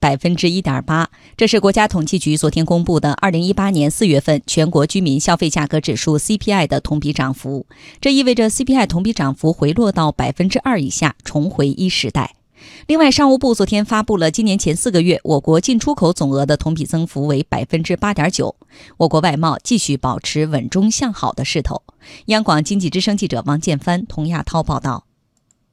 百分之一点八。这是国家统计局昨天公布的二零一八年四月份全国居民消费价格指数 CPI 的同比涨幅。这意味着 CPI 同比涨幅回落到百分之二以下，重回一时代。另外，商务部昨天发布了今年前四个月我国进出口总额的同比增幅为百分之八点九，我国外贸继续保持稳中向好的势头。央广经济之声记者王建帆、童亚涛报道。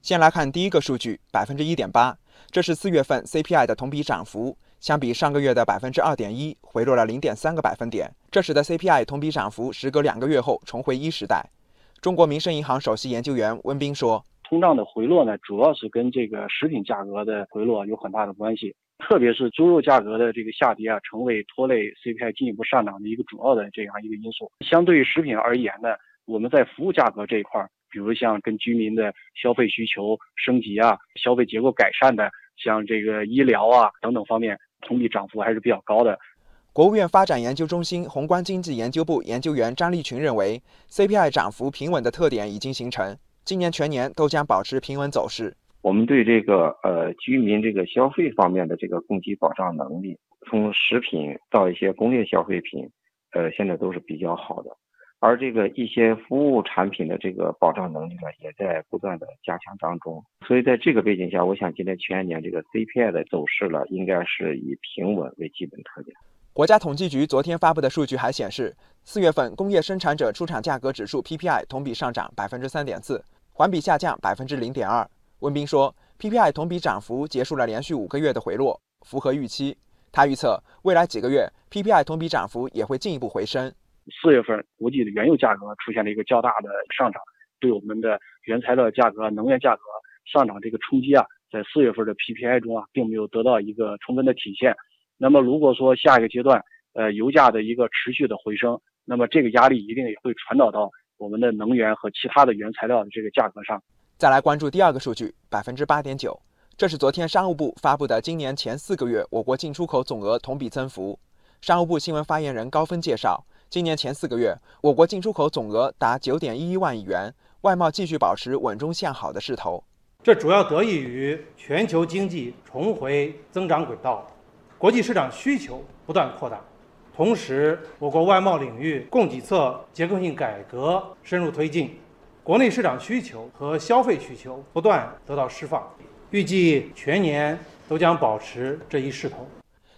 先来看第一个数据，百分之一点八，这是四月份 CPI 的同比涨幅，相比上个月的百分之二点一，回落了零点三个百分点。这使得 CPI 同比涨幅时隔两个月后重回一时代。中国民生银行首席研究员温彬说。通胀的回落呢，主要是跟这个食品价格的回落有很大的关系，特别是猪肉价格的这个下跌啊，成为拖累 CPI 进一步上涨的一个主要的这样一个因素。相对于食品而言呢，我们在服务价格这一块，比如像跟居民的消费需求升级啊、消费结构改善的，像这个医疗啊等等方面，同比涨幅还是比较高的。国务院发展研究中心宏观经济研究部研究员张立群认为，CPI 涨幅平稳的特点已经形成。今年全年都将保持平稳走势。我们对这个呃居民这个消费方面的这个供给保障能力，从食品到一些工业消费品，呃现在都是比较好的。而这个一些服务产品的这个保障能力呢，也在不断的加强当中。所以在这个背景下，我想今年全年这个 CPI 的走势呢，应该是以平稳为基本特点。国家统计局昨天发布的数据还显示，四月份工业生产者出厂价格指数 PPI 同比上涨百分之三点四。环比下降百分之零点二。温彬说，PPI 同比涨幅结束了连续五个月的回落，符合预期。他预测未来几个月 PPI 同比涨幅也会进一步回升。四月份国际的原油价格出现了一个较大的上涨，对我们的原材料价格、能源价格上涨这个冲击啊，在四月份的 PPI 中啊，并没有得到一个充分的体现。那么如果说下一个阶段，呃，油价的一个持续的回升，那么这个压力一定也会传导到。我们的能源和其他的原材料的这个价格上，再来关注第二个数据，百分之八点九，这是昨天商务部发布的今年前四个月我国进出口总额同比增幅。商务部新闻发言人高峰介绍，今年前四个月我国进出口总额达九点一一万亿元，外贸继续保持稳中向好的势头。这主要得益于全球经济重回增长轨道，国际市场需求不断扩大。同时，我国外贸领域供给侧结构性改革深入推进，国内市场需求和消费需求不断得到释放，预计全年都将保持这一势头。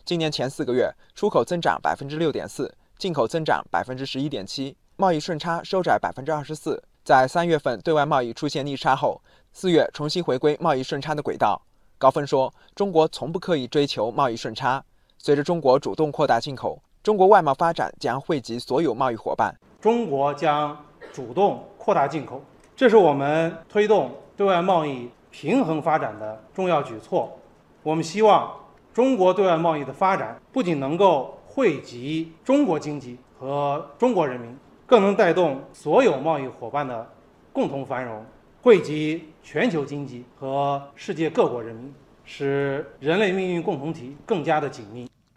今年前四个月，出口增长百分之六点四，进口增长百分之十一点七，贸易顺差收窄百分之二十四。在三月份对外贸易出现逆差后，四月重新回归贸易顺差的轨道。高峰说：“中国从不刻意追求贸易顺差，随着中国主动扩大进口。”中国外贸发展将惠及所有贸易伙伴。中国将主动扩大进口，这是我们推动对外贸易平衡发展的重要举措。我们希望中国对外贸易的发展不仅能够惠及中国经济和中国人民，更能带动所有贸易伙伴的共同繁荣，惠及全球经济和世界各国人民，使人类命运共同体更加的紧密。